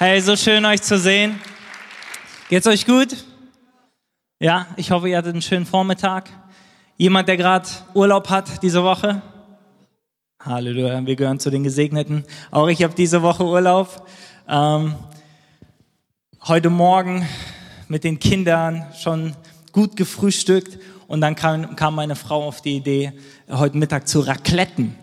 Hey, so schön euch zu sehen. Geht's euch gut? Ja, ich hoffe, ihr hattet einen schönen Vormittag. Jemand, der gerade Urlaub hat diese Woche? Halleluja, wir gehören zu den Gesegneten. Auch ich habe diese Woche Urlaub. Ähm, heute Morgen mit den Kindern schon gut gefrühstückt und dann kam, kam meine Frau auf die Idee, heute Mittag zu racletten.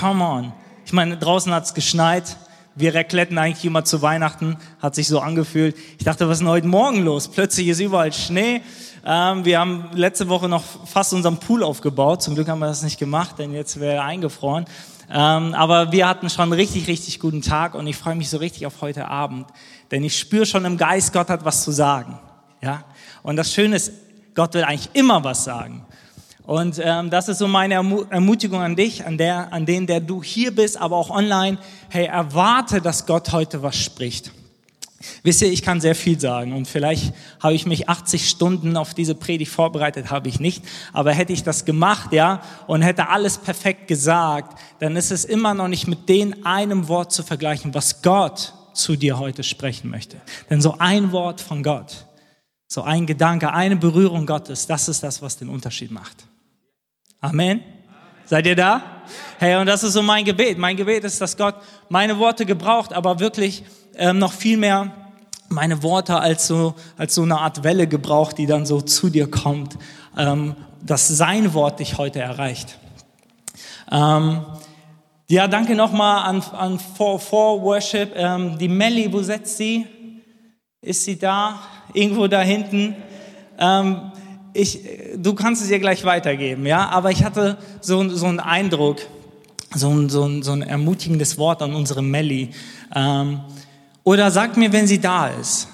Come on. Ich meine, draußen hat's geschneit. Wir racletten eigentlich immer zu Weihnachten. Hat sich so angefühlt. Ich dachte, was ist denn heute Morgen los? Plötzlich ist überall Schnee. Ähm, wir haben letzte Woche noch fast unseren Pool aufgebaut. Zum Glück haben wir das nicht gemacht, denn jetzt wäre er eingefroren. Ähm, aber wir hatten schon einen richtig, richtig guten Tag und ich freue mich so richtig auf heute Abend. Denn ich spüre schon im Geist, Gott hat was zu sagen. Ja? Und das Schöne ist, Gott will eigentlich immer was sagen. Und ähm, das ist so meine Ermutigung an dich, an, der, an den, der du hier bist, aber auch online. Hey, erwarte, dass Gott heute was spricht. Wisst ihr, ich kann sehr viel sagen und vielleicht habe ich mich 80 Stunden auf diese Predigt vorbereitet, habe ich nicht. Aber hätte ich das gemacht, ja, und hätte alles perfekt gesagt, dann ist es immer noch nicht mit dem einem Wort zu vergleichen, was Gott zu dir heute sprechen möchte. Denn so ein Wort von Gott, so ein Gedanke, eine Berührung Gottes, das ist das, was den Unterschied macht. Amen. Seid ihr da? Hey, und das ist so mein Gebet. Mein Gebet ist, dass Gott meine Worte gebraucht, aber wirklich ähm, noch viel mehr meine Worte als so, als so eine Art Welle gebraucht, die dann so zu dir kommt, ähm, dass sein Wort dich heute erreicht. Ähm, ja, danke nochmal an, an For, For Worship. Ähm, die Melly, wo setzt sie? Ist sie da? Irgendwo da hinten? Ähm, ich, du kannst es ihr gleich weitergeben, ja, aber ich hatte so, so einen Eindruck, so ein, so, ein, so ein ermutigendes Wort an unsere Melli. Ähm, oder sag mir, wenn sie da ist.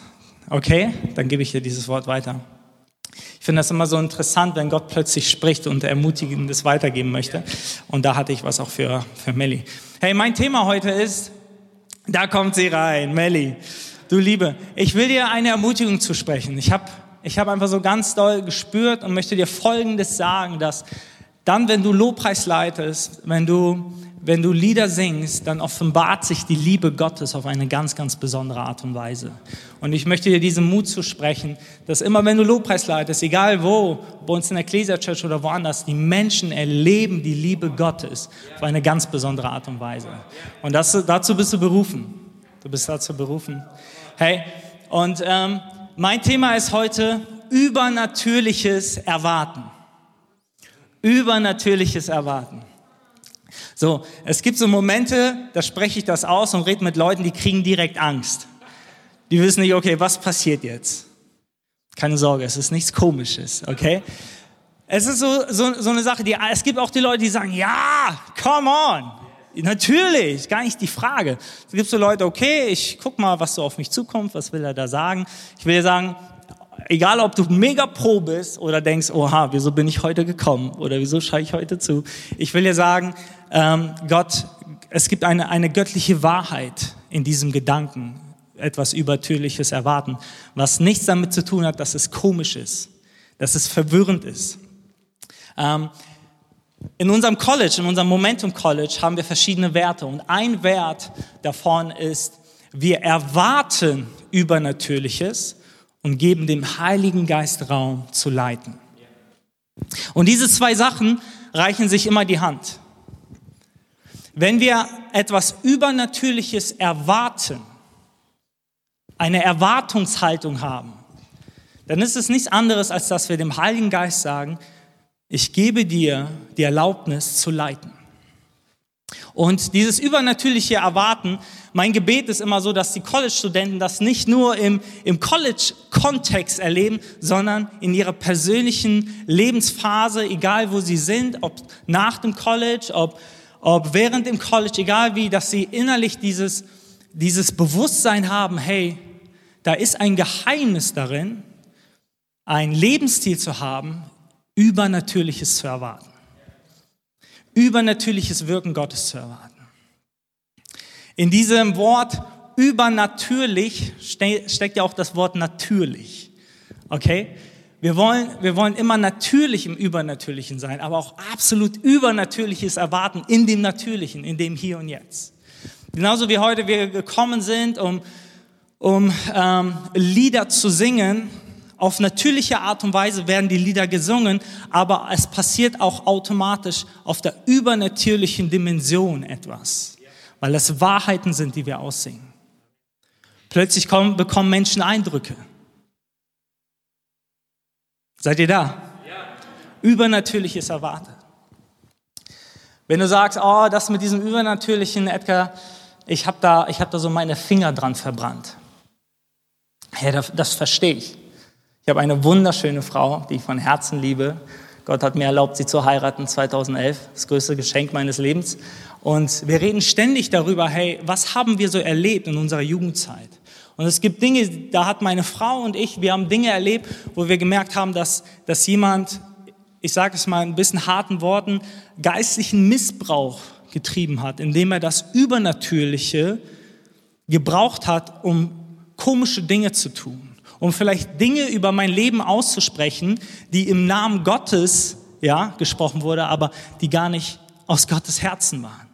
Okay, dann gebe ich dir dieses Wort weiter. Ich finde das immer so interessant, wenn Gott plötzlich spricht und ermutigendes weitergeben möchte. Und da hatte ich was auch für, für Melli. Hey, mein Thema heute ist, da kommt sie rein, Melli. Du Liebe, ich will dir eine Ermutigung zusprechen. Ich habe ich habe einfach so ganz doll gespürt und möchte dir Folgendes sagen, dass dann, wenn du Lobpreis leitest, wenn du, wenn du Lieder singst, dann offenbart sich die Liebe Gottes auf eine ganz, ganz besondere Art und Weise. Und ich möchte dir diesen Mut zusprechen, dass immer, wenn du Lobpreis leitest, egal wo, bei uns in der Ecclesia Church oder woanders, die Menschen erleben die Liebe Gottes auf eine ganz besondere Art und Weise. Und das, dazu bist du berufen. Du bist dazu berufen. Hey, und ähm, mein Thema ist heute übernatürliches Erwarten. Übernatürliches Erwarten. So, es gibt so Momente, da spreche ich das aus und rede mit Leuten, die kriegen direkt Angst. Die wissen nicht, okay, was passiert jetzt? Keine Sorge, es ist nichts Komisches, okay? Es ist so, so, so eine Sache, die, es gibt auch die Leute, die sagen, ja, come on, Natürlich, gar nicht die Frage. Es gibt so Leute, okay, ich guck mal, was so auf mich zukommt, was will er da sagen. Ich will dir sagen, egal ob du mega pro bist oder denkst, oha, wieso bin ich heute gekommen oder wieso schaue ich heute zu. Ich will dir sagen, ähm, Gott, es gibt eine, eine göttliche Wahrheit in diesem Gedanken, etwas Übertürliches erwarten, was nichts damit zu tun hat, dass es komisch ist, dass es verwirrend ist. Ähm, in unserem College, in unserem Momentum College haben wir verschiedene Werte und ein Wert davon ist, wir erwarten Übernatürliches und geben dem Heiligen Geist Raum zu leiten. Und diese zwei Sachen reichen sich immer die Hand. Wenn wir etwas Übernatürliches erwarten, eine Erwartungshaltung haben, dann ist es nichts anderes, als dass wir dem Heiligen Geist sagen, ich gebe dir die Erlaubnis zu leiten. Und dieses übernatürliche Erwarten, mein Gebet ist immer so, dass die College-Studenten das nicht nur im, im College-Kontext erleben, sondern in ihrer persönlichen Lebensphase, egal wo sie sind, ob nach dem College, ob, ob während dem College, egal wie, dass sie innerlich dieses, dieses Bewusstsein haben, hey, da ist ein Geheimnis darin, ein Lebensstil zu haben, Übernatürliches zu erwarten. Übernatürliches Wirken Gottes zu erwarten. In diesem Wort übernatürlich steckt ja auch das Wort natürlich. Okay? Wir wollen, wir wollen immer natürlich im Übernatürlichen sein, aber auch absolut Übernatürliches erwarten in dem Natürlichen, in dem Hier und Jetzt. Genauso wie heute wir gekommen sind, um, um ähm, Lieder zu singen. Auf natürliche Art und Weise werden die Lieder gesungen, aber es passiert auch automatisch auf der übernatürlichen Dimension etwas, weil es Wahrheiten sind, die wir aussingen. Plötzlich kommen, bekommen Menschen Eindrücke. Seid ihr da? Ja. Übernatürliches erwartet. Wenn du sagst, oh, das mit diesem Übernatürlichen, Edgar, ich habe da, hab da so meine Finger dran verbrannt. Ja, das, das verstehe ich. Ich habe eine wunderschöne Frau, die ich von Herzen liebe. Gott hat mir erlaubt, sie zu heiraten 2011, das größte Geschenk meines Lebens. Und wir reden ständig darüber, hey, was haben wir so erlebt in unserer Jugendzeit? Und es gibt Dinge, da hat meine Frau und ich, wir haben Dinge erlebt, wo wir gemerkt haben, dass, dass jemand, ich sage es mal ein bisschen harten Worten, geistlichen Missbrauch getrieben hat, indem er das Übernatürliche gebraucht hat, um komische Dinge zu tun, um vielleicht Dinge über mein Leben auszusprechen, die im Namen Gottes ja gesprochen wurde, aber die gar nicht aus Gottes Herzen waren.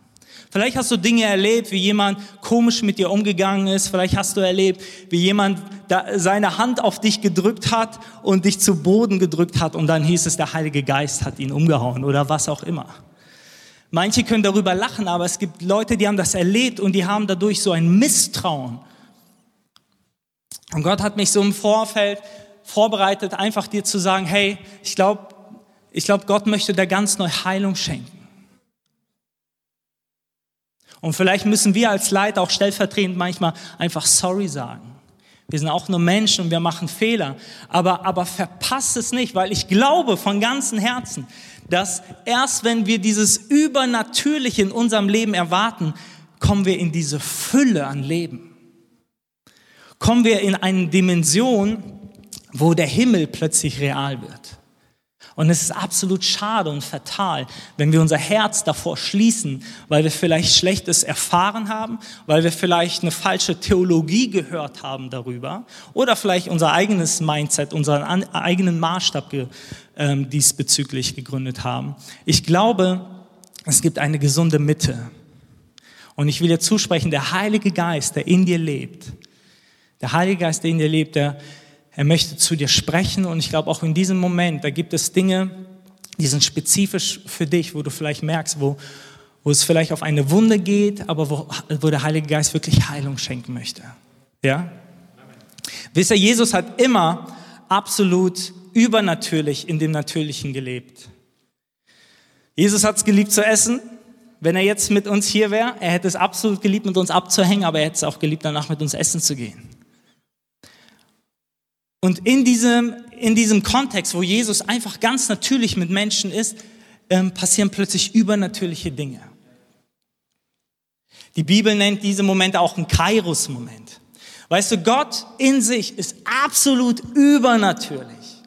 Vielleicht hast du Dinge erlebt, wie jemand komisch mit dir umgegangen ist. Vielleicht hast du erlebt, wie jemand seine Hand auf dich gedrückt hat und dich zu Boden gedrückt hat und dann hieß es, der Heilige Geist hat ihn umgehauen oder was auch immer. Manche können darüber lachen, aber es gibt Leute, die haben das erlebt und die haben dadurch so ein Misstrauen. Und Gott hat mich so im Vorfeld vorbereitet, einfach dir zu sagen, hey, ich glaube, ich glaube, Gott möchte dir ganz neu Heilung schenken. Und vielleicht müssen wir als Leiter auch stellvertretend manchmal einfach sorry sagen. Wir sind auch nur Menschen und wir machen Fehler. Aber, aber verpasst es nicht, weil ich glaube von ganzem Herzen, dass erst wenn wir dieses Übernatürliche in unserem Leben erwarten, kommen wir in diese Fülle an Leben. Kommen wir in eine Dimension, wo der Himmel plötzlich real wird. Und es ist absolut schade und fatal, wenn wir unser Herz davor schließen, weil wir vielleicht Schlechtes erfahren haben, weil wir vielleicht eine falsche Theologie gehört haben darüber oder vielleicht unser eigenes Mindset, unseren eigenen Maßstab ähm, diesbezüglich gegründet haben. Ich glaube, es gibt eine gesunde Mitte. Und ich will dir zusprechen, der Heilige Geist, der in dir lebt, der Heilige Geist, der in dir lebt, der er möchte zu dir sprechen und ich glaube auch in diesem Moment, da gibt es Dinge, die sind spezifisch für dich, wo du vielleicht merkst, wo, wo es vielleicht auf eine Wunde geht, aber wo, wo der Heilige Geist wirklich Heilung schenken möchte. Ja? Wisst ihr, Jesus hat immer absolut übernatürlich in dem Natürlichen gelebt. Jesus hat es geliebt zu essen. Wenn er jetzt mit uns hier wäre, er hätte es absolut geliebt, mit uns abzuhängen, aber er hätte es auch geliebt, danach mit uns essen zu gehen. Und in diesem, in diesem Kontext, wo Jesus einfach ganz natürlich mit Menschen ist, ähm, passieren plötzlich übernatürliche Dinge. Die Bibel nennt diese Momente auch einen Kairos-Moment. Weißt du, Gott in sich ist absolut übernatürlich.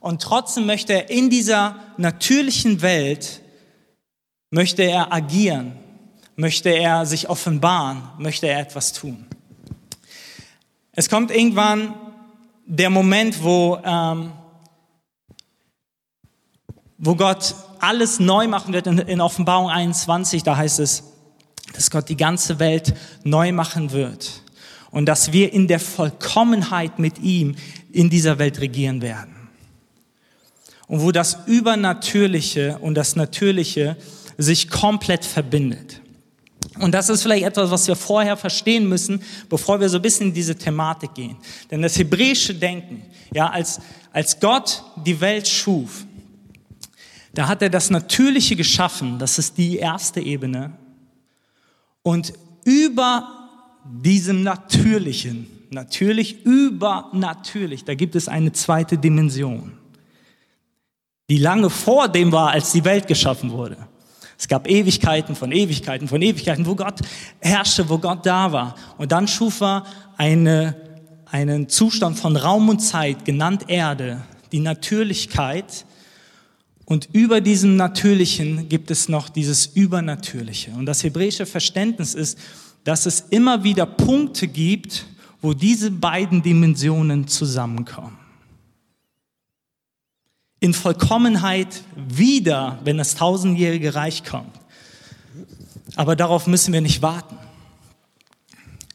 Und trotzdem möchte er in dieser natürlichen Welt, möchte er agieren, möchte er sich offenbaren, möchte er etwas tun. Es kommt irgendwann der Moment, wo, ähm, wo Gott alles neu machen wird in, in Offenbarung 21, da heißt es, dass Gott die ganze Welt neu machen wird und dass wir in der Vollkommenheit mit ihm in dieser Welt regieren werden. Und wo das Übernatürliche und das Natürliche sich komplett verbindet. Und das ist vielleicht etwas, was wir vorher verstehen müssen, bevor wir so ein bisschen in diese Thematik gehen. Denn das hebräische Denken, ja, als, als Gott die Welt schuf, da hat er das Natürliche geschaffen, das ist die erste Ebene. Und über diesem Natürlichen, natürlich übernatürlich, da gibt es eine zweite Dimension, die lange vor dem war, als die Welt geschaffen wurde. Es gab Ewigkeiten von Ewigkeiten von Ewigkeiten, wo Gott herrschte, wo Gott da war. Und dann schuf er eine, einen Zustand von Raum und Zeit, genannt Erde, die Natürlichkeit. Und über diesem Natürlichen gibt es noch dieses Übernatürliche. Und das hebräische Verständnis ist, dass es immer wieder Punkte gibt, wo diese beiden Dimensionen zusammenkommen in Vollkommenheit wieder, wenn das tausendjährige Reich kommt. Aber darauf müssen wir nicht warten.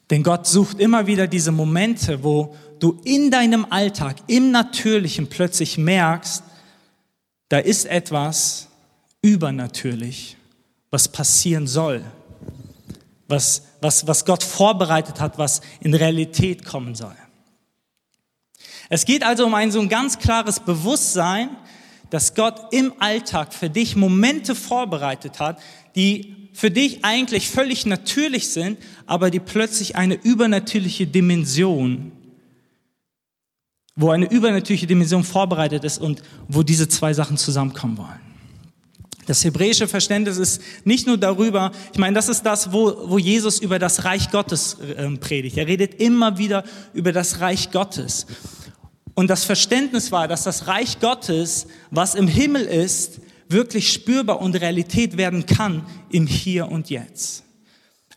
Denn Gott sucht immer wieder diese Momente, wo du in deinem Alltag, im Natürlichen plötzlich merkst, da ist etwas übernatürlich, was passieren soll, was, was, was Gott vorbereitet hat, was in Realität kommen soll. Es geht also um ein so ein ganz klares Bewusstsein, dass Gott im Alltag für dich Momente vorbereitet hat, die für dich eigentlich völlig natürlich sind, aber die plötzlich eine übernatürliche Dimension, wo eine übernatürliche Dimension vorbereitet ist und wo diese zwei Sachen zusammenkommen wollen. Das hebräische Verständnis ist nicht nur darüber, ich meine, das ist das, wo, wo Jesus über das Reich Gottes äh, predigt. Er redet immer wieder über das Reich Gottes. Und das Verständnis war, dass das Reich Gottes, was im Himmel ist, wirklich spürbar und Realität werden kann im Hier und Jetzt.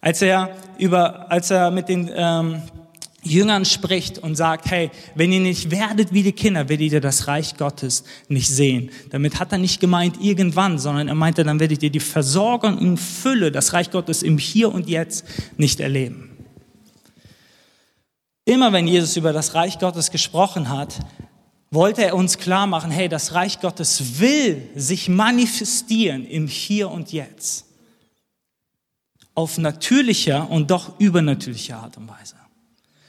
Als er über, als er mit den ähm, Jüngern spricht und sagt, hey, wenn ihr nicht werdet wie die Kinder, werdet ihr das Reich Gottes nicht sehen. Damit hat er nicht gemeint irgendwann, sondern er meinte, dann werdet ihr die Versorgung in Fülle, das Reich Gottes im Hier und Jetzt nicht erleben. Immer wenn Jesus über das Reich Gottes gesprochen hat, wollte er uns klar machen, hey, das Reich Gottes will sich manifestieren im Hier und Jetzt. Auf natürlicher und doch übernatürlicher Art und Weise.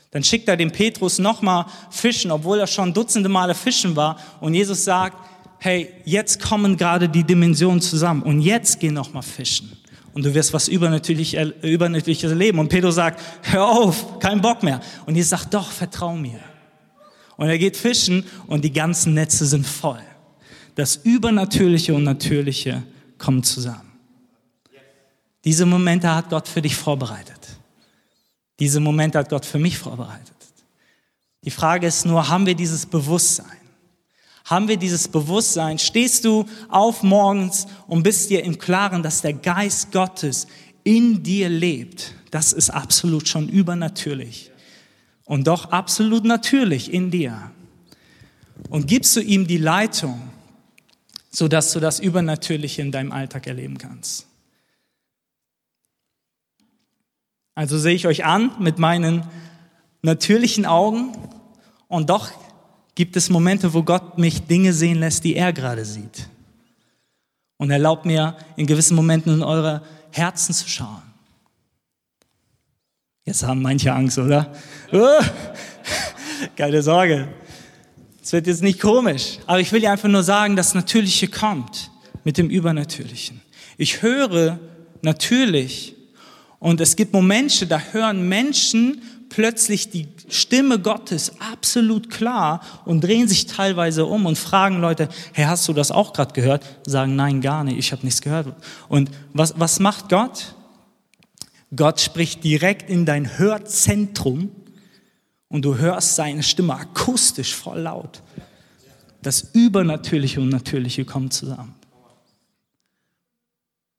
Dann schickt er dem Petrus nochmal fischen, obwohl er schon dutzende Male fischen war. Und Jesus sagt, hey, jetzt kommen gerade die Dimensionen zusammen und jetzt geh nochmal fischen und du wirst was Übernatürlich, Übernatürliches erleben. Und Pedro sagt, hör auf, kein Bock mehr. Und Jesus sagt, doch, vertrau mir. Und er geht fischen und die ganzen Netze sind voll. Das Übernatürliche und Natürliche kommen zusammen. Diese Momente hat Gott für dich vorbereitet. Diese Momente hat Gott für mich vorbereitet. Die Frage ist nur, haben wir dieses Bewusstsein? Haben wir dieses Bewusstsein, stehst du auf morgens und bist dir im Klaren, dass der Geist Gottes in dir lebt. Das ist absolut schon übernatürlich. Und doch absolut natürlich in dir. Und gibst du ihm die Leitung, sodass du das Übernatürliche in deinem Alltag erleben kannst. Also sehe ich euch an mit meinen natürlichen Augen und doch gibt es Momente, wo Gott mich Dinge sehen lässt, die er gerade sieht. Und erlaubt mir in gewissen Momenten in eure Herzen zu schauen. Jetzt haben manche Angst, oder? Uh, keine Sorge. Es wird jetzt nicht komisch. Aber ich will dir einfach nur sagen, das Natürliche kommt mit dem Übernatürlichen. Ich höre natürlich und es gibt Momente, da hören Menschen plötzlich die Stimme Gottes absolut klar und drehen sich teilweise um und fragen Leute, hey, hast du das auch gerade gehört? Sagen, nein, gar nicht, ich habe nichts gehört. Und was, was macht Gott? Gott spricht direkt in dein Hörzentrum und du hörst seine Stimme akustisch voll laut. Das Übernatürliche und Natürliche kommen zusammen.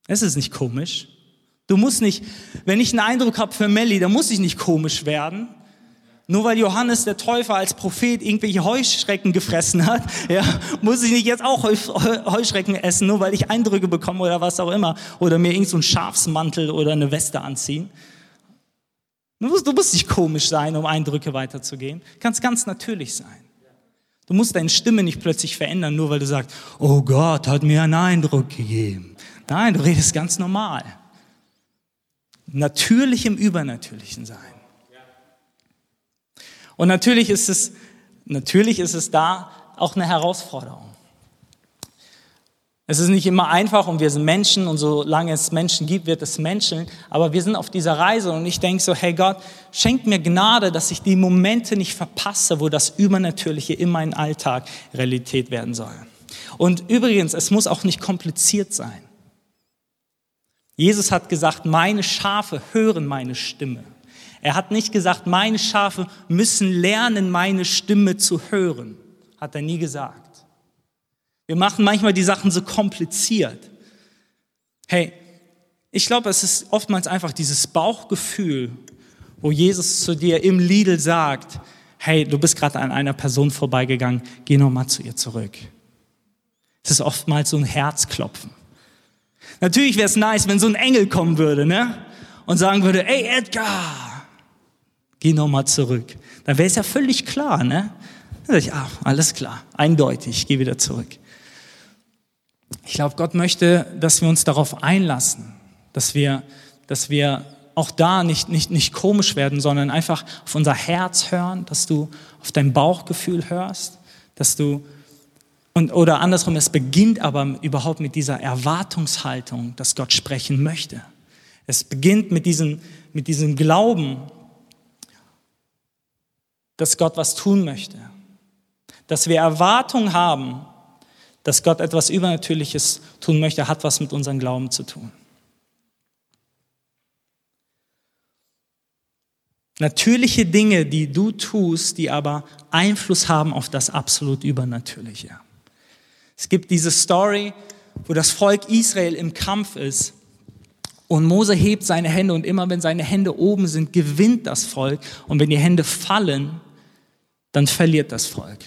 Es ist nicht komisch. Du musst nicht, wenn ich einen Eindruck habe für Melli, dann muss ich nicht komisch werden. Nur weil Johannes der Täufer als Prophet irgendwelche Heuschrecken gefressen hat, ja, muss ich nicht jetzt auch Heuschrecken essen, nur weil ich Eindrücke bekomme oder was auch immer. Oder mir irgendeinen so Schafsmantel oder eine Weste anziehen. Du musst, du musst nicht komisch sein, um Eindrücke weiterzugehen. Kannst ganz natürlich sein. Du musst deine Stimme nicht plötzlich verändern, nur weil du sagst, oh Gott hat mir einen Eindruck gegeben. Nein, du redest ganz normal natürlich im Übernatürlichen sein. Und natürlich ist es, natürlich ist es da auch eine Herausforderung. Es ist nicht immer einfach und wir sind Menschen und solange es Menschen gibt, wird es Menschen. Aber wir sind auf dieser Reise und ich denke so, hey Gott, schenk mir Gnade, dass ich die Momente nicht verpasse, wo das Übernatürliche in meinem Alltag Realität werden soll. Und übrigens, es muss auch nicht kompliziert sein. Jesus hat gesagt, meine Schafe hören meine Stimme. Er hat nicht gesagt, meine Schafe müssen lernen, meine Stimme zu hören. Hat er nie gesagt. Wir machen manchmal die Sachen so kompliziert. Hey, ich glaube, es ist oftmals einfach dieses Bauchgefühl, wo Jesus zu dir im Lidl sagt, hey, du bist gerade an einer Person vorbeigegangen, geh nochmal zu ihr zurück. Es ist oftmals so ein Herzklopfen. Natürlich wäre es nice, wenn so ein Engel kommen würde, ne? Und sagen würde, ey Edgar, geh nochmal zurück. Dann wäre es ja völlig klar, ne? Dann sag ich, ah, alles klar, eindeutig, geh wieder zurück. Ich glaube, Gott möchte, dass wir uns darauf einlassen, dass wir, dass wir auch da nicht, nicht, nicht komisch werden, sondern einfach auf unser Herz hören, dass du auf dein Bauchgefühl hörst, dass du und, oder andersrum, es beginnt aber überhaupt mit dieser Erwartungshaltung, dass Gott sprechen möchte. Es beginnt mit diesem, mit diesem Glauben, dass Gott was tun möchte. Dass wir Erwartung haben, dass Gott etwas Übernatürliches tun möchte, hat was mit unserem Glauben zu tun. Natürliche Dinge, die du tust, die aber Einfluss haben auf das absolut Übernatürliche. Es gibt diese Story, wo das Volk Israel im Kampf ist und Mose hebt seine Hände und immer wenn seine Hände oben sind, gewinnt das Volk und wenn die Hände fallen, dann verliert das Volk.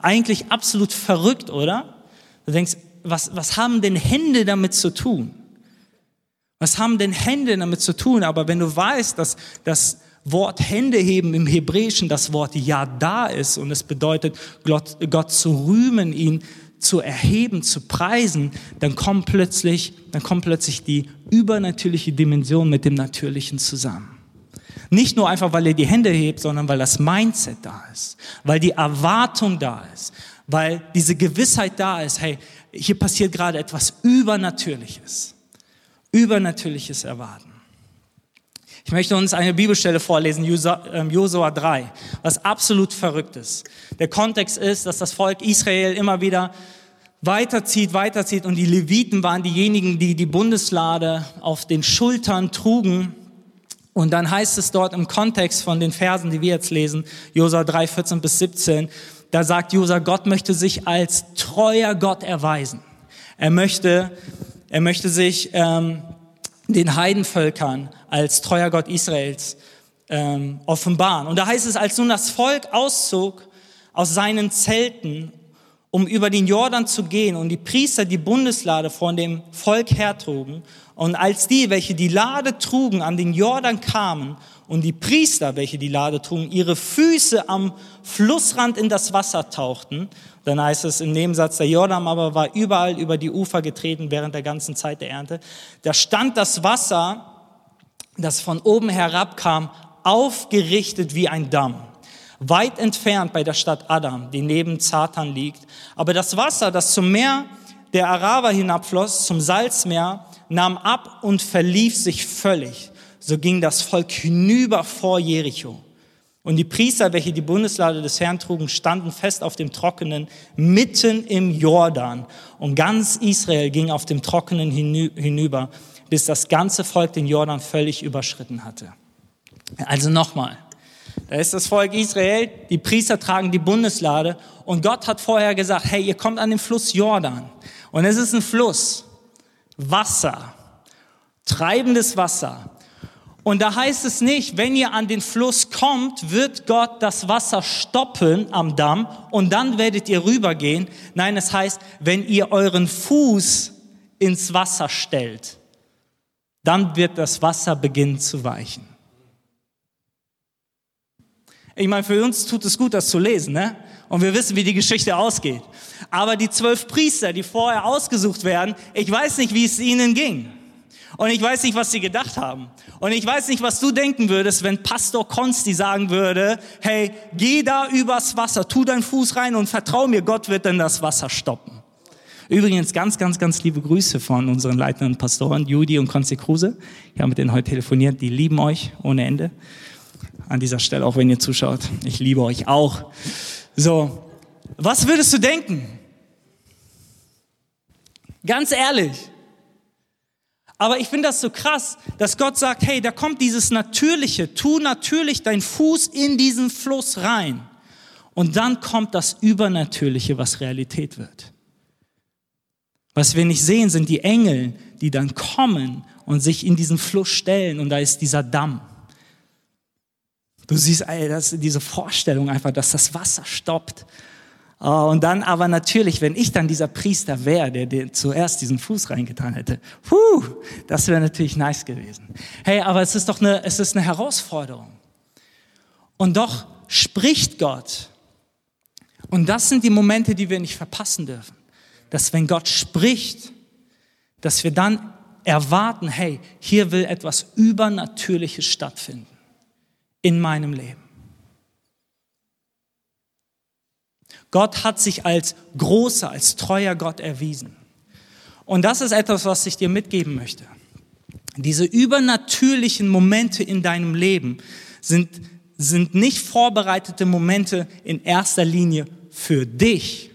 Eigentlich absolut verrückt, oder? Du denkst, was, was haben denn Hände damit zu tun? Was haben denn Hände damit zu tun? Aber wenn du weißt, dass das Wort Hände heben im Hebräischen das Wort Ja ist und es bedeutet, Gott, Gott zu rühmen, ihn zu erheben, zu preisen, dann kommt plötzlich, dann kommt plötzlich die übernatürliche Dimension mit dem Natürlichen zusammen. Nicht nur einfach, weil er die Hände hebt, sondern weil das Mindset da ist, weil die Erwartung da ist, weil diese Gewissheit da ist, hey, hier passiert gerade etwas Übernatürliches. Übernatürliches erwarten. Ich möchte uns eine Bibelstelle vorlesen, ähm, Josua 3, was absolut verrückt ist. Der Kontext ist, dass das Volk Israel immer wieder weiterzieht, weiterzieht und die Leviten waren diejenigen, die die Bundeslade auf den Schultern trugen. Und dann heißt es dort im Kontext von den Versen, die wir jetzt lesen, Josua 3, 14 bis 17, da sagt Josua, Gott möchte sich als treuer Gott erweisen. Er möchte, er möchte sich ähm, den Heidenvölkern als treuer Gott Israels ähm, offenbaren. Und da heißt es, als nun das Volk auszog aus seinen Zelten, um über den Jordan zu gehen und die Priester die Bundeslade von dem Volk hertrugen und als die, welche die Lade trugen, an den Jordan kamen und die Priester, welche die Lade trugen, ihre Füße am Flussrand in das Wasser tauchten, dann heißt es im Nebensatz, der Jordan aber war überall über die Ufer getreten während der ganzen Zeit der Ernte. Da stand das Wasser, das von oben herabkam, aufgerichtet wie ein Damm. Weit entfernt bei der Stadt Adam, die neben Zatan liegt. Aber das Wasser, das zum Meer der Araber hinabfloss, zum Salzmeer, nahm ab und verlief sich völlig. So ging das Volk hinüber vor Jericho. Und die Priester, welche die Bundeslade des Herrn trugen, standen fest auf dem Trockenen mitten im Jordan. Und ganz Israel ging auf dem Trockenen hinüber, bis das ganze Volk den Jordan völlig überschritten hatte. Also nochmal. Da ist das Volk Israel, die Priester tragen die Bundeslade und Gott hat vorher gesagt, hey, ihr kommt an den Fluss Jordan. Und es ist ein Fluss, Wasser, treibendes Wasser. Und da heißt es nicht, wenn ihr an den Fluss kommt, wird Gott das Wasser stoppen am Damm und dann werdet ihr rübergehen. Nein, es heißt, wenn ihr euren Fuß ins Wasser stellt, dann wird das Wasser beginnen zu weichen. Ich meine, für uns tut es gut, das zu lesen, ne? Und wir wissen, wie die Geschichte ausgeht. Aber die zwölf Priester, die vorher ausgesucht werden, ich weiß nicht, wie es ihnen ging. Und ich weiß nicht, was sie gedacht haben. Und ich weiß nicht, was du denken würdest, wenn Pastor Konsti sagen würde, hey, geh da übers Wasser, tu deinen Fuß rein und vertrau mir, Gott wird dann das Wasser stoppen. Übrigens ganz, ganz, ganz liebe Grüße von unseren leitenden Pastoren, Judy und Konsti Kruse. Ich habe mit denen heute telefoniert, die lieben euch ohne Ende. An dieser Stelle, auch wenn ihr zuschaut, ich liebe euch auch. So, was würdest du denken? Ganz ehrlich. Aber ich finde das so krass, dass Gott sagt, hey, da kommt dieses Natürliche, tu natürlich deinen Fuß in diesen Fluss rein. Und dann kommt das Übernatürliche, was Realität wird. Was wir nicht sehen, sind die Engel, die dann kommen und sich in diesen Fluss stellen und da ist dieser Damm. Du siehst ey, das, diese Vorstellung einfach, dass das Wasser stoppt. Oh, und dann aber natürlich, wenn ich dann dieser Priester wäre, der, der zuerst diesen Fuß reingetan hätte, puh, das wäre natürlich nice gewesen. Hey, aber es ist doch eine, es ist eine Herausforderung. Und doch spricht Gott. Und das sind die Momente, die wir nicht verpassen dürfen. Dass wenn Gott spricht, dass wir dann erwarten, hey, hier will etwas Übernatürliches stattfinden in meinem Leben. Gott hat sich als großer, als treuer Gott erwiesen. Und das ist etwas, was ich dir mitgeben möchte. Diese übernatürlichen Momente in deinem Leben sind, sind nicht vorbereitete Momente in erster Linie für dich,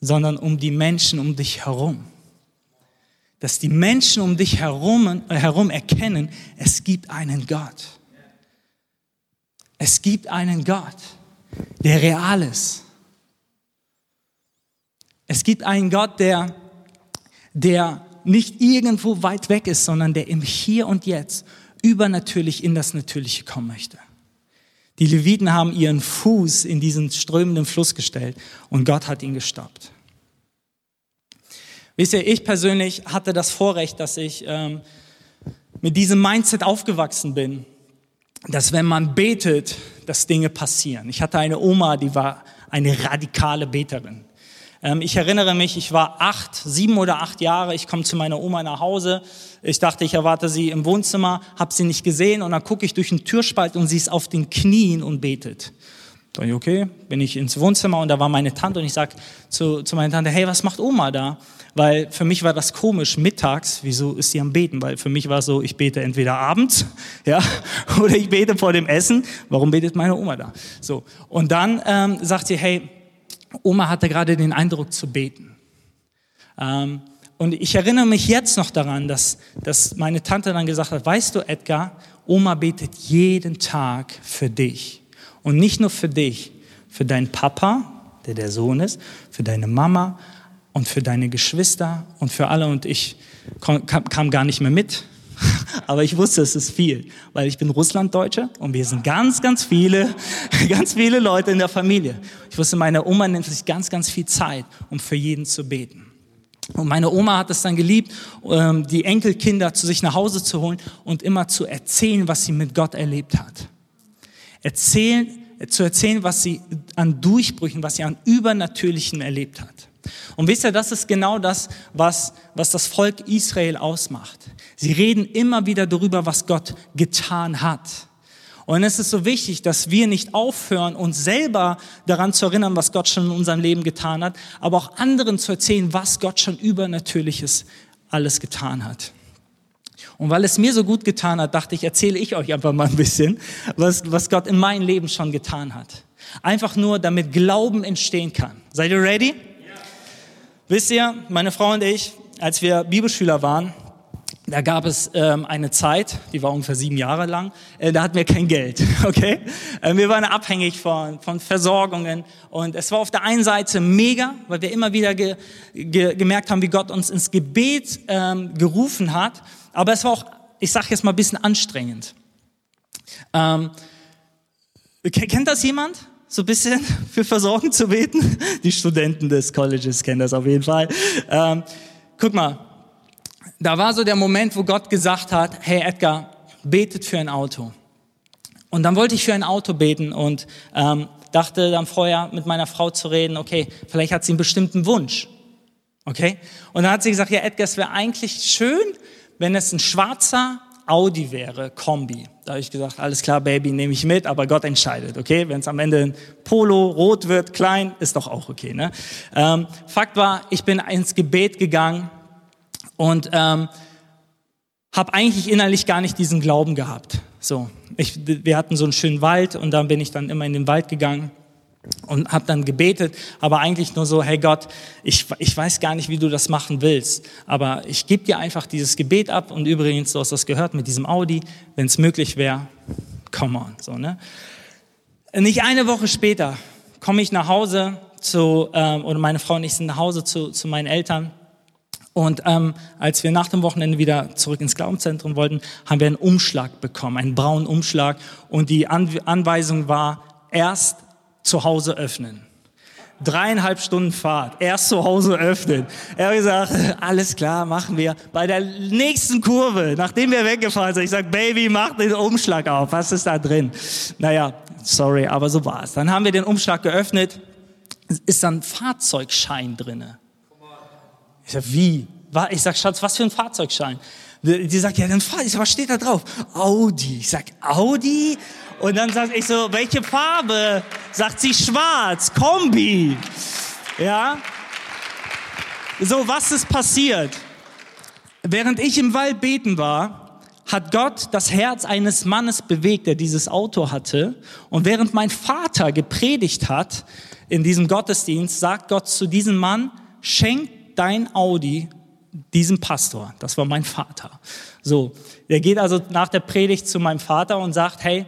sondern um die Menschen um dich herum. Dass die Menschen um dich herum, herum erkennen, es gibt einen Gott. Es gibt einen Gott, der real ist es gibt einen Gott, der, der nicht irgendwo weit weg ist, sondern der im Hier und Jetzt übernatürlich in das Natürliche kommen möchte. Die Leviten haben ihren Fuß in diesen strömenden Fluss gestellt und Gott hat ihn gestoppt. Wisst ihr, ich persönlich hatte das Vorrecht, dass ich ähm, mit diesem Mindset aufgewachsen bin, dass wenn man betet, dass Dinge passieren. Ich hatte eine Oma, die war eine radikale Beterin. Ähm, ich erinnere mich, ich war acht, sieben oder acht Jahre. Ich komme zu meiner Oma nach Hause. Ich dachte, ich erwarte sie im Wohnzimmer, habe sie nicht gesehen und dann gucke ich durch den Türspalt und sie ist auf den Knien und betet. Da ich, okay, bin ich ins Wohnzimmer und da war meine Tante und ich sag zu, zu meiner Tante, hey, was macht Oma da? Weil für mich war das komisch, mittags, wieso ist sie am Beten? Weil für mich war es so, ich bete entweder abends, ja, oder ich bete vor dem Essen. Warum betet meine Oma da? So. Und dann ähm, sagt sie, hey, Oma hatte gerade den Eindruck zu beten. Ähm, und ich erinnere mich jetzt noch daran, dass, dass meine Tante dann gesagt hat, weißt du, Edgar, Oma betet jeden Tag für dich. Und nicht nur für dich, für deinen Papa, der der Sohn ist, für deine Mama und für deine Geschwister und für alle. Und ich kam, kam gar nicht mehr mit, aber ich wusste, es ist viel, weil ich bin Russlanddeutsche und wir sind ganz, ganz viele, ganz viele Leute in der Familie. Ich wusste, meine Oma nimmt sich ganz, ganz viel Zeit, um für jeden zu beten. Und meine Oma hat es dann geliebt, ähm, die Enkelkinder zu sich nach Hause zu holen und immer zu erzählen, was sie mit Gott erlebt hat. Erzählen, zu erzählen, was sie an Durchbrüchen, was sie an Übernatürlichen erlebt hat. Und wisst ihr, das ist genau das, was, was das Volk Israel ausmacht. Sie reden immer wieder darüber, was Gott getan hat. Und es ist so wichtig, dass wir nicht aufhören, uns selber daran zu erinnern, was Gott schon in unserem Leben getan hat, aber auch anderen zu erzählen, was Gott schon übernatürliches alles getan hat. Und weil es mir so gut getan hat, dachte ich, erzähle ich euch einfach mal ein bisschen, was, was Gott in meinem Leben schon getan hat. Einfach nur, damit Glauben entstehen kann. Seid ihr ready? Ja. Wisst ihr, meine Frau und ich, als wir Bibelschüler waren, da gab es ähm, eine Zeit, die war ungefähr sieben Jahre lang, äh, da hatten wir kein Geld, okay? Äh, wir waren abhängig von, von Versorgungen und es war auf der einen Seite mega, weil wir immer wieder ge, ge, gemerkt haben, wie Gott uns ins Gebet ähm, gerufen hat, aber es war auch, ich sage jetzt mal, ein bisschen anstrengend. Ähm, kennt das jemand? So ein bisschen für Versorgung zu beten? Die Studenten des Colleges kennen das auf jeden Fall. Ähm, guck mal, da war so der Moment, wo Gott gesagt hat, hey Edgar, betet für ein Auto. Und dann wollte ich für ein Auto beten und ähm, dachte dann vorher mit meiner Frau zu reden, okay, vielleicht hat sie einen bestimmten Wunsch. Okay? Und dann hat sie gesagt, ja Edgar, es wäre eigentlich schön, wenn es ein schwarzer Audi wäre, Kombi. Da habe ich gesagt, alles klar, Baby, nehme ich mit, aber Gott entscheidet, okay? Wenn es am Ende ein Polo rot wird, klein, ist doch auch okay. Ne? Ähm, Fakt war, ich bin ins Gebet gegangen und ähm, habe eigentlich innerlich gar nicht diesen Glauben gehabt. So, ich, wir hatten so einen schönen Wald und dann bin ich dann immer in den Wald gegangen und habe dann gebetet, aber eigentlich nur so, hey Gott, ich, ich weiß gar nicht, wie du das machen willst, aber ich gebe dir einfach dieses Gebet ab und übrigens, du hast das gehört mit diesem Audi, wenn es möglich wäre, come on, so ne. Nicht eine Woche später komme ich nach Hause zu, ähm, oder meine Frau und ich sind nach Hause zu, zu meinen Eltern und ähm, als wir nach dem Wochenende wieder zurück ins Glaubenszentrum wollten, haben wir einen Umschlag bekommen, einen braunen Umschlag. Und die An Anweisung war, erst zu Hause öffnen. Dreieinhalb Stunden Fahrt. Erst zu Hause öffnen. Er hat gesagt, alles klar, machen wir. Bei der nächsten Kurve, nachdem wir weggefahren sind, ich sag, Baby, mach den Umschlag auf. Was ist da drin? Naja, sorry, aber so war es. Dann haben wir den Umschlag geöffnet. Ist dann Fahrzeugschein drinne. Ich sag, wie? Ich sag, Schatz, was für ein Fahrzeugschein? Die sagt, ja, dann fahr ich. Was steht da drauf? Audi. Ich sag, Audi? Und dann sag ich so, welche Farbe? Sagt sie schwarz, Kombi. Ja? So, was ist passiert? Während ich im Wald beten war, hat Gott das Herz eines Mannes bewegt, der dieses Auto hatte. Und während mein Vater gepredigt hat in diesem Gottesdienst, sagt Gott zu diesem Mann, schenk dein Audi diesem Pastor. Das war mein Vater. So, der geht also nach der Predigt zu meinem Vater und sagt, hey,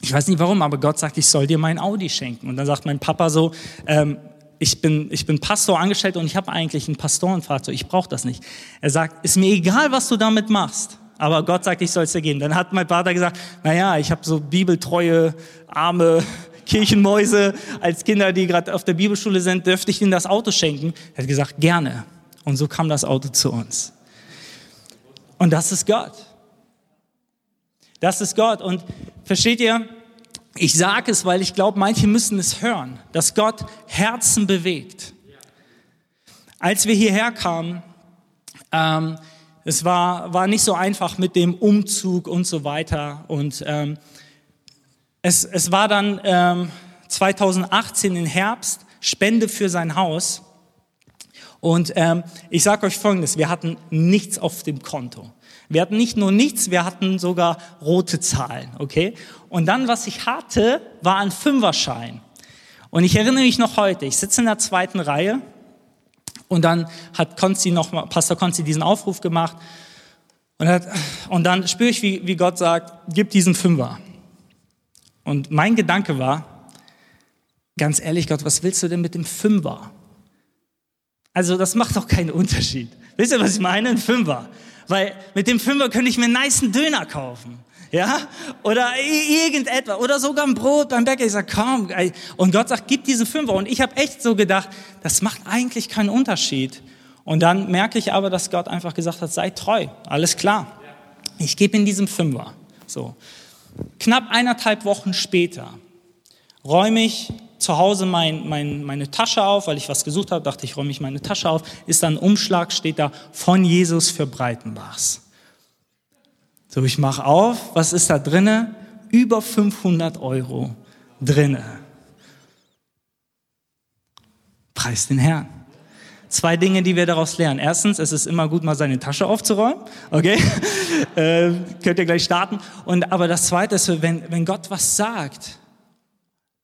ich weiß nicht warum, aber Gott sagt, ich soll dir mein Audi schenken. Und dann sagt mein Papa so, ähm, ich bin, ich bin Pastor angestellt und ich habe eigentlich ein Pastorenfahrzeug, ich brauche das nicht. Er sagt, ist mir egal, was du damit machst, aber Gott sagt, ich soll es dir geben. Dann hat mein Vater gesagt, naja, ich habe so bibeltreue, arme Kirchenmäuse als Kinder, die gerade auf der Bibelschule sind, dürfte ich ihnen das Auto schenken? Er hat gesagt, gerne. Und so kam das Auto zu uns. Und das ist Gott. Das ist Gott. Und versteht ihr, ich sage es, weil ich glaube, manche müssen es hören, dass Gott Herzen bewegt. Als wir hierher kamen, ähm, es war, war nicht so einfach mit dem Umzug und so weiter. Und ähm, es, es war dann ähm, 2018 im Herbst Spende für sein Haus. Und ähm, ich sage euch Folgendes, wir hatten nichts auf dem Konto. Wir hatten nicht nur nichts, wir hatten sogar rote Zahlen, okay? Und dann, was ich hatte, war ein Fünferschein. Und ich erinnere mich noch heute, ich sitze in der zweiten Reihe und dann hat Konzi noch mal, Pastor Konzi diesen Aufruf gemacht und, hat, und dann spüre ich, wie, wie Gott sagt, gib diesen Fünfer. Und mein Gedanke war, ganz ehrlich, Gott, was willst du denn mit dem Fünfer? Also das macht doch keinen Unterschied. Wisst ihr, was ich meine? Ein Fünfer. Weil mit dem Fünfer könnte ich mir einen nice Döner kaufen. Ja? Oder irgendetwas. Oder sogar ein Brot beim Bäcker. Ich sage, komm. Und Gott sagt, gib diesen Fünfer. Und ich habe echt so gedacht, das macht eigentlich keinen Unterschied. Und dann merke ich aber, dass Gott einfach gesagt hat, sei treu. Alles klar. Ich gebe in diesem Fünfer. So. Knapp eineinhalb Wochen später räume ich zu Hause mein, mein, meine Tasche auf, weil ich was gesucht habe, dachte ich, räume ich meine Tasche auf, ist dann ein Umschlag, steht da von Jesus für Breitenbachs. So, ich mache auf, was ist da drinne? Über 500 Euro drinne. Preis den Herrn. Zwei Dinge, die wir daraus lernen. Erstens, es ist immer gut, mal seine Tasche aufzuräumen. Okay? äh, könnt ihr gleich starten. Und, aber das zweite ist, wenn, wenn Gott was sagt,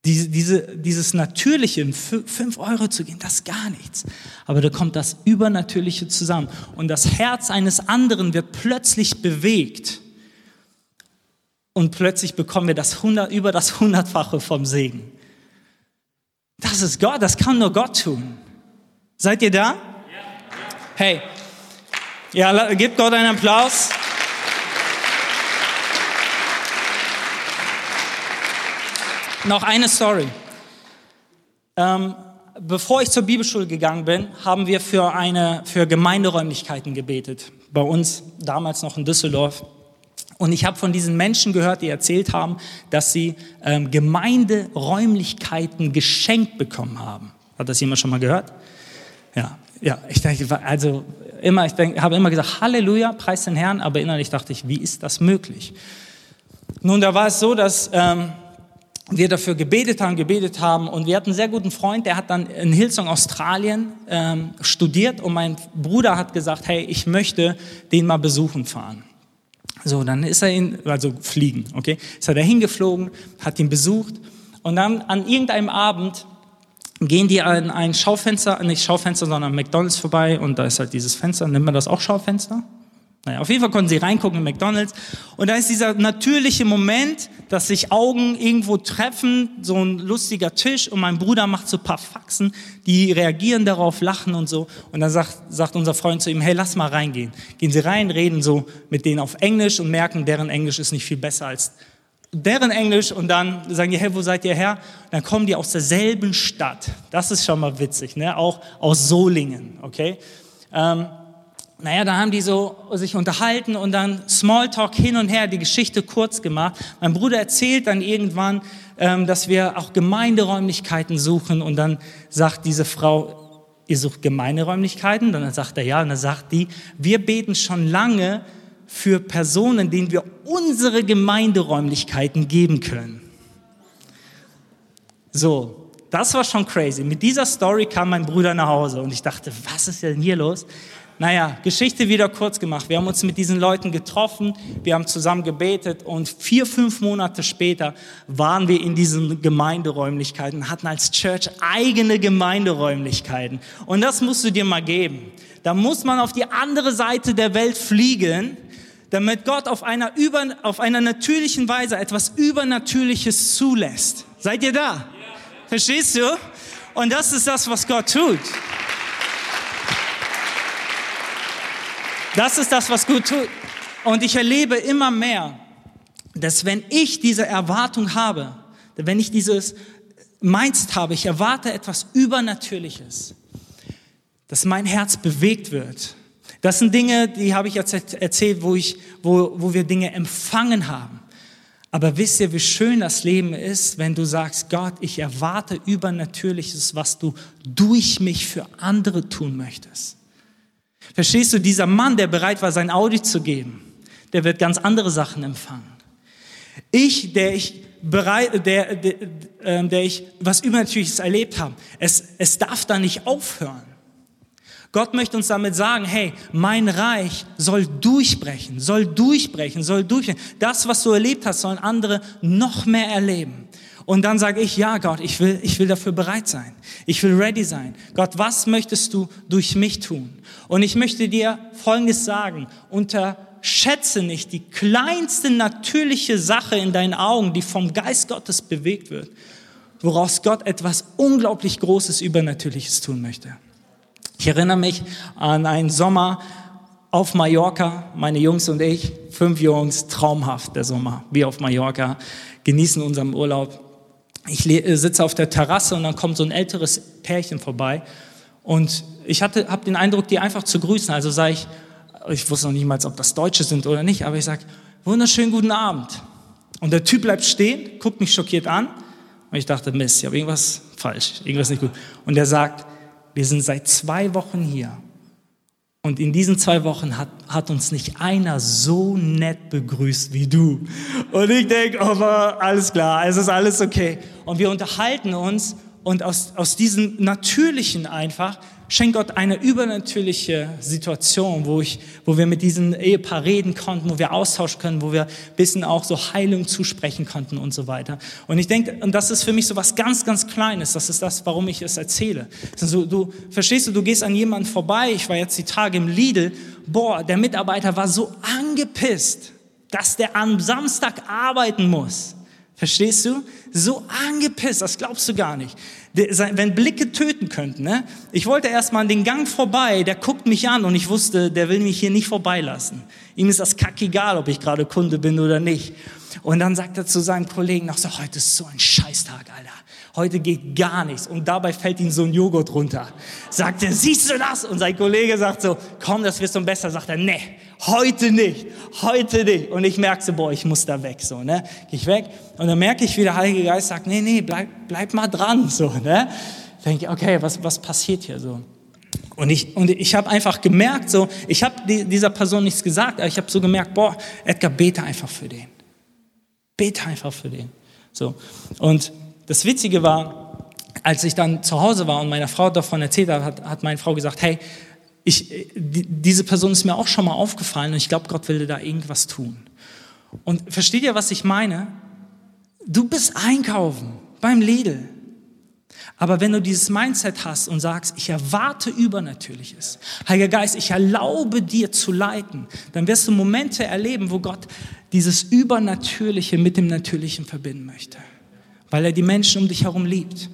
diese, diese, dieses Natürliche, fünf Euro zu gehen, das ist gar nichts. Aber da kommt das Übernatürliche zusammen. Und das Herz eines anderen wird plötzlich bewegt. Und plötzlich bekommen wir das 100, über das Hundertfache vom Segen. Das ist Gott, das kann nur Gott tun. Seid ihr da? Hey, ja, gebt Gott einen Applaus. Noch eine Story. Ähm, bevor ich zur Bibelschule gegangen bin, haben wir für, eine, für Gemeinderäumlichkeiten gebetet. Bei uns damals noch in Düsseldorf. Und ich habe von diesen Menschen gehört, die erzählt haben, dass sie ähm, Gemeinderäumlichkeiten geschenkt bekommen haben. Hat das jemand schon mal gehört? Ja, ja. Ich denke, also immer, ich denk, habe immer gesagt, Halleluja, preis den Herrn. Aber innerlich dachte ich, wie ist das möglich? Nun, da war es so, dass ähm, wir dafür gebetet haben, gebetet haben und wir hatten einen sehr guten Freund, der hat dann in Hillsong, Australien ähm, studiert und mein Bruder hat gesagt, hey, ich möchte den mal besuchen fahren. So, dann ist er in, also fliegen, okay, ist er da hingeflogen, hat ihn besucht und dann an irgendeinem Abend gehen die an ein Schaufenster, nicht Schaufenster, sondern McDonalds vorbei und da ist halt dieses Fenster, nennt man das auch Schaufenster? Naja, auf jeden Fall konnten sie reingucken in McDonalds. Und da ist dieser natürliche Moment, dass sich Augen irgendwo treffen, so ein lustiger Tisch und mein Bruder macht so ein paar Faxen, die reagieren darauf, lachen und so. Und dann sagt, sagt unser Freund zu ihm, hey, lass mal reingehen. Gehen sie rein, reden so mit denen auf Englisch und merken, deren Englisch ist nicht viel besser als deren Englisch und dann sagen die, hey, wo seid ihr her? Dann kommen die aus derselben Stadt. Das ist schon mal witzig, ne? auch aus Solingen, okay? Ähm, naja, da haben die so sich unterhalten und dann Smalltalk hin und her, die Geschichte kurz gemacht. Mein Bruder erzählt dann irgendwann, ähm, dass wir auch Gemeinderäumlichkeiten suchen und dann sagt diese Frau, ihr sucht Gemeinderäumlichkeiten? Dann sagt er ja und dann sagt die, wir beten schon lange für Personen, denen wir unsere Gemeinderäumlichkeiten geben können. So, das war schon crazy. Mit dieser Story kam mein Bruder nach Hause und ich dachte, was ist denn hier los? Naja, Geschichte wieder kurz gemacht. Wir haben uns mit diesen Leuten getroffen, wir haben zusammen gebetet und vier, fünf Monate später waren wir in diesen Gemeinderäumlichkeiten, hatten als Church eigene Gemeinderäumlichkeiten. Und das musst du dir mal geben. Da muss man auf die andere Seite der Welt fliegen, damit Gott auf einer, über, auf einer natürlichen Weise etwas Übernatürliches zulässt. Seid ihr da? Verstehst du? Und das ist das, was Gott tut. Das ist das, was gut tut. Und ich erlebe immer mehr, dass wenn ich diese Erwartung habe, wenn ich dieses Mindset habe, ich erwarte etwas Übernatürliches, dass mein Herz bewegt wird. Das sind Dinge, die habe ich jetzt erzählt, wo, ich, wo, wo wir Dinge empfangen haben. Aber wisst ihr, wie schön das Leben ist, wenn du sagst, Gott, ich erwarte Übernatürliches, was du durch mich für andere tun möchtest. Verstehst du, dieser Mann, der bereit war, sein Audi zu geben, der wird ganz andere Sachen empfangen. Ich, der ich bereit, der, der, äh, der ich was Übernatürliches erlebt habe, es, es darf da nicht aufhören. Gott möchte uns damit sagen, hey, mein Reich soll durchbrechen, soll durchbrechen, soll durchbrechen. Das, was du erlebt hast, sollen andere noch mehr erleben. Und dann sage ich, ja Gott, ich will, ich will dafür bereit sein. Ich will ready sein. Gott, was möchtest du durch mich tun? Und ich möchte dir Folgendes sagen. Unterschätze nicht die kleinste natürliche Sache in deinen Augen, die vom Geist Gottes bewegt wird, woraus Gott etwas unglaublich Großes, Übernatürliches tun möchte. Ich erinnere mich an einen Sommer auf Mallorca, meine Jungs und ich, fünf Jungs, traumhaft der Sommer, wie auf Mallorca, genießen unseren Urlaub ich äh, sitze auf der Terrasse und dann kommt so ein älteres Pärchen vorbei und ich hatte, habe den Eindruck, die einfach zu grüßen. Also sage ich, ich wusste noch nicht mal, ob das Deutsche sind oder nicht, aber ich sage, wunderschönen guten Abend. Und der Typ bleibt stehen, guckt mich schockiert an und ich dachte, Mist, ich habe irgendwas falsch, irgendwas nicht gut. Und er sagt, wir sind seit zwei Wochen hier und in diesen zwei Wochen hat, hat uns nicht einer so nett begrüßt wie du. Und ich denke, oh, alles klar, es ist alles okay. Und wir unterhalten uns und aus, aus diesem Natürlichen einfach schenkt Gott eine übernatürliche Situation, wo, ich, wo wir mit diesem Ehepaar reden konnten, wo wir austauschen können, wo wir ein bisschen auch so Heilung zusprechen konnten und so weiter. Und ich denke, und das ist für mich so was ganz, ganz Kleines. Das ist das, warum ich es erzähle. Also du, verstehst du, du gehst an jemanden vorbei. Ich war jetzt die Tage im Lidl. Boah, der Mitarbeiter war so angepisst, dass der am Samstag arbeiten muss. Verstehst du? So angepisst, das glaubst du gar nicht. Wenn Blicke töten könnten, ne? Ich wollte erst mal an den Gang vorbei, der guckt mich an und ich wusste, der will mich hier nicht vorbeilassen. Ihm ist das kackegal, ob ich gerade Kunde bin oder nicht. Und dann sagt er zu seinem Kollegen noch so, heute ist so ein Scheißtag, Alter. Heute geht gar nichts. Und dabei fällt ihm so ein Joghurt runter. Sagt er, siehst du das? Und sein Kollege sagt so, komm, das wird so besser. Sagt er, nee, heute nicht, heute nicht. Und ich merke so, boah, ich muss da weg, so, ne? Geh ich weg. Und dann merke ich, wie der Heilige Geist sagt, nee, nee, bleib, bleib mal dran, so, ne? Denke ich, okay, was, was passiert hier so? Und ich, und ich habe einfach gemerkt, so, ich habe die, dieser Person nichts gesagt, aber ich habe so gemerkt, boah, Edgar, bete einfach für den. Bete einfach für den. So. Und das Witzige war, als ich dann zu Hause war und meiner Frau davon erzählt habe, hat, hat meine Frau gesagt, hey, ich, diese Person ist mir auch schon mal aufgefallen und ich glaube, Gott will da irgendwas tun. Und versteht ihr, was ich meine? Du bist einkaufen beim Lidl. Aber wenn du dieses Mindset hast und sagst, ich erwarte Übernatürliches, Heiliger Geist, ich erlaube dir zu leiten, dann wirst du Momente erleben, wo Gott dieses Übernatürliche mit dem Natürlichen verbinden möchte. Weil er die Menschen um dich herum liebt.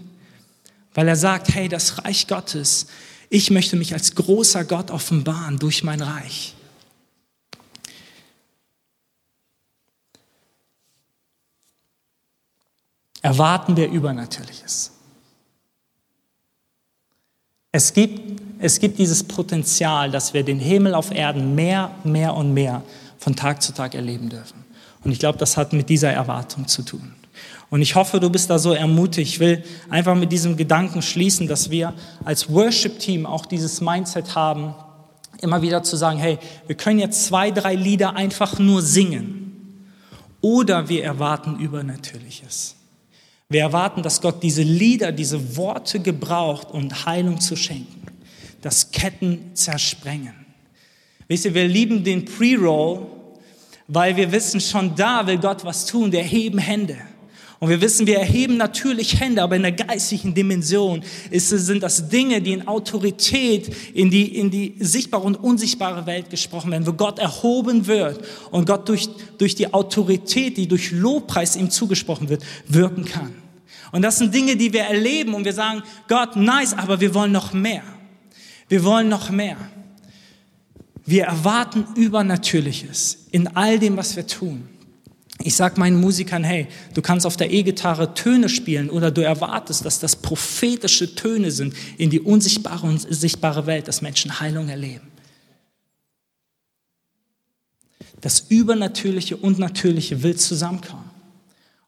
Weil er sagt, hey, das Reich Gottes ich möchte mich als großer Gott offenbaren durch mein Reich. erwarten wir Übernatürliches. Es gibt, es gibt dieses Potenzial, dass wir den Himmel auf Erden mehr, mehr und mehr von Tag zu Tag erleben dürfen. Und ich glaube, das hat mit dieser Erwartung zu tun. Und ich hoffe, du bist da so ermutigt. Ich will einfach mit diesem Gedanken schließen, dass wir als Worship-Team auch dieses Mindset haben, immer wieder zu sagen, hey, wir können jetzt zwei, drei Lieder einfach nur singen. Oder wir erwarten Übernatürliches. Wir erwarten, dass Gott diese Lieder, diese Worte gebraucht, um Heilung zu schenken, dass Ketten zersprengen. Wisst ihr, wir lieben den Pre-Roll, weil wir wissen, schon da will Gott was tun, wir heben Hände. Und wir wissen, wir erheben natürlich Hände, aber in der geistlichen Dimension ist, sind das Dinge, die in Autorität in die, in die sichtbare und unsichtbare Welt gesprochen werden, wo Gott erhoben wird und Gott durch, durch die Autorität, die durch Lobpreis ihm zugesprochen wird, wirken kann. Und das sind Dinge, die wir erleben und wir sagen, Gott, nice, aber wir wollen noch mehr. Wir wollen noch mehr. Wir erwarten Übernatürliches in all dem, was wir tun. Ich sage meinen Musikern, hey, du kannst auf der E-Gitarre Töne spielen oder du erwartest, dass das prophetische Töne sind in die unsichtbare und sichtbare Welt, dass Menschen Heilung erleben. Das Übernatürliche und Natürliche will zusammenkommen.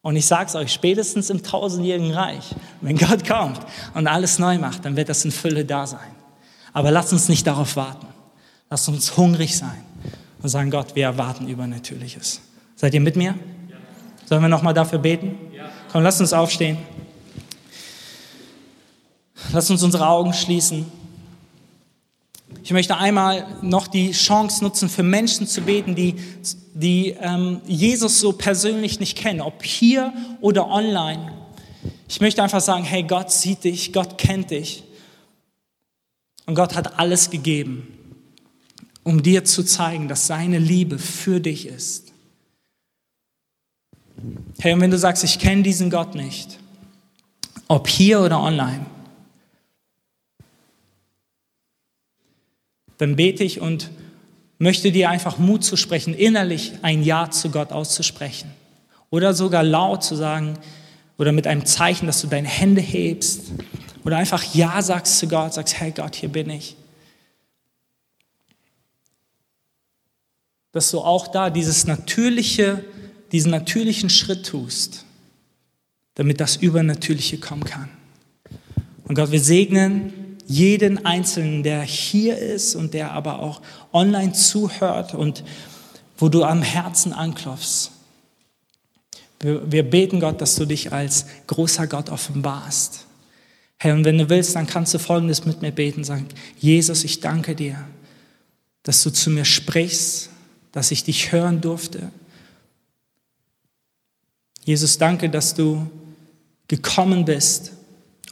Und ich sage es euch, spätestens im tausendjährigen Reich, wenn Gott kommt und alles neu macht, dann wird das in Fülle da sein. Aber lasst uns nicht darauf warten. Lasst uns hungrig sein und sagen, Gott, wir erwarten Übernatürliches. Seid ihr mit mir? Sollen wir nochmal dafür beten? Komm, lasst uns aufstehen. Lasst uns unsere Augen schließen. Ich möchte einmal noch die Chance nutzen, für Menschen zu beten, die, die ähm, Jesus so persönlich nicht kennen, ob hier oder online. Ich möchte einfach sagen, hey, Gott sieht dich, Gott kennt dich. Und Gott hat alles gegeben, um dir zu zeigen, dass seine Liebe für dich ist. Hey, und wenn du sagst, ich kenne diesen Gott nicht, ob hier oder online, dann bete ich und möchte dir einfach Mut zu sprechen, innerlich ein Ja zu Gott auszusprechen. Oder sogar laut zu sagen, oder mit einem Zeichen, dass du deine Hände hebst. Oder einfach Ja sagst zu Gott, sagst, hey Gott, hier bin ich. Dass du auch da dieses natürliche diesen natürlichen Schritt tust, damit das Übernatürliche kommen kann. Und Gott, wir segnen jeden Einzelnen, der hier ist und der aber auch online zuhört und wo du am Herzen anklopfst. Wir, beten Gott, dass du dich als großer Gott offenbarst. Herr, und wenn du willst, dann kannst du Folgendes mit mir beten. Sagen, Jesus, ich danke dir, dass du zu mir sprichst, dass ich dich hören durfte Jesus, danke, dass du gekommen bist,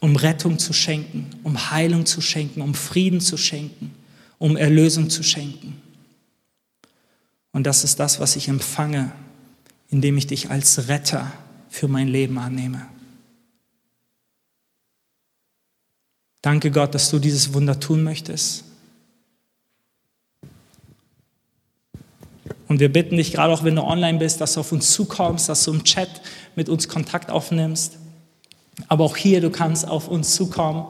um Rettung zu schenken, um Heilung zu schenken, um Frieden zu schenken, um Erlösung zu schenken. Und das ist das, was ich empfange, indem ich dich als Retter für mein Leben annehme. Danke Gott, dass du dieses Wunder tun möchtest. Und wir bitten dich, gerade auch wenn du online bist, dass du auf uns zukommst, dass du im Chat mit uns Kontakt aufnimmst. Aber auch hier, du kannst auf uns zukommen,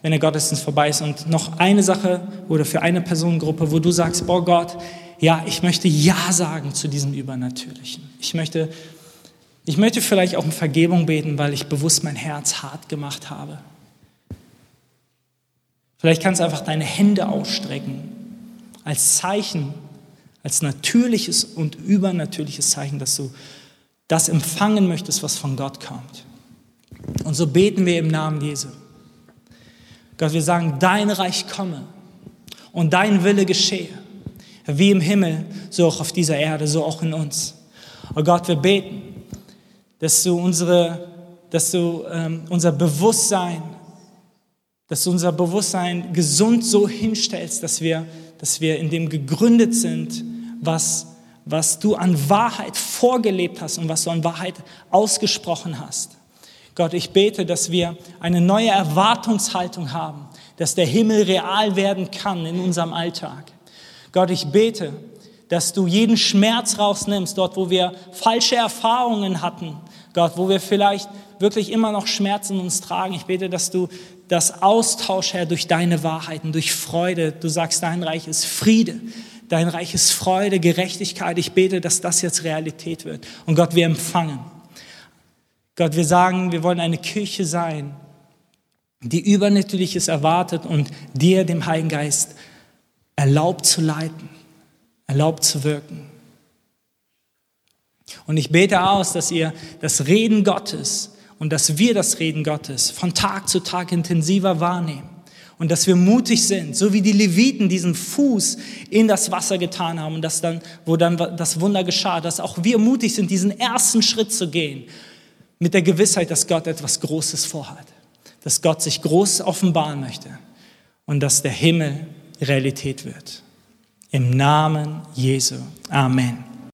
wenn der Gottesdienst vorbei ist. Und noch eine Sache oder für eine Personengruppe, wo du sagst, boah Gott, ja, ich möchte Ja sagen zu diesem Übernatürlichen. Ich möchte, ich möchte vielleicht auch um Vergebung beten, weil ich bewusst mein Herz hart gemacht habe. Vielleicht kannst du einfach deine Hände ausstrecken als Zeichen als natürliches und übernatürliches Zeichen, dass du das empfangen möchtest, was von Gott kommt. Und so beten wir im Namen Jesu. Gott, wir sagen, dein Reich komme und dein Wille geschehe, wie im Himmel, so auch auf dieser Erde, so auch in uns. Oh Gott, wir beten, dass du, unsere, dass du ähm, unser Bewusstsein, dass du unser Bewusstsein gesund so hinstellst, dass wir, dass wir in dem gegründet sind, was, was du an Wahrheit vorgelebt hast und was du an Wahrheit ausgesprochen hast. Gott, ich bete, dass wir eine neue Erwartungshaltung haben, dass der Himmel real werden kann in unserem Alltag. Gott, ich bete, dass du jeden Schmerz rausnimmst, dort wo wir falsche Erfahrungen hatten, Gott, wo wir vielleicht wirklich immer noch Schmerzen uns tragen. Ich bete, dass du das Austausch, Herr, durch deine Wahrheiten, durch Freude, du sagst, dein Reich ist Friede, dein Reich ist Freude, Gerechtigkeit. Ich bete, dass das jetzt Realität wird. Und Gott, wir empfangen. Gott, wir sagen, wir wollen eine Kirche sein, die Übernatürliches erwartet und dir, dem Heiligen Geist, erlaubt zu leiten, erlaubt zu wirken. Und ich bete aus, dass ihr das Reden Gottes und dass wir das Reden Gottes von Tag zu Tag intensiver wahrnehmen und dass wir mutig sind, so wie die Leviten diesen Fuß in das Wasser getan haben und das dann, wo dann das Wunder geschah, dass auch wir mutig sind, diesen ersten Schritt zu gehen mit der Gewissheit, dass Gott etwas Großes vorhat, dass Gott sich groß offenbaren möchte und dass der Himmel Realität wird. Im Namen Jesu. Amen.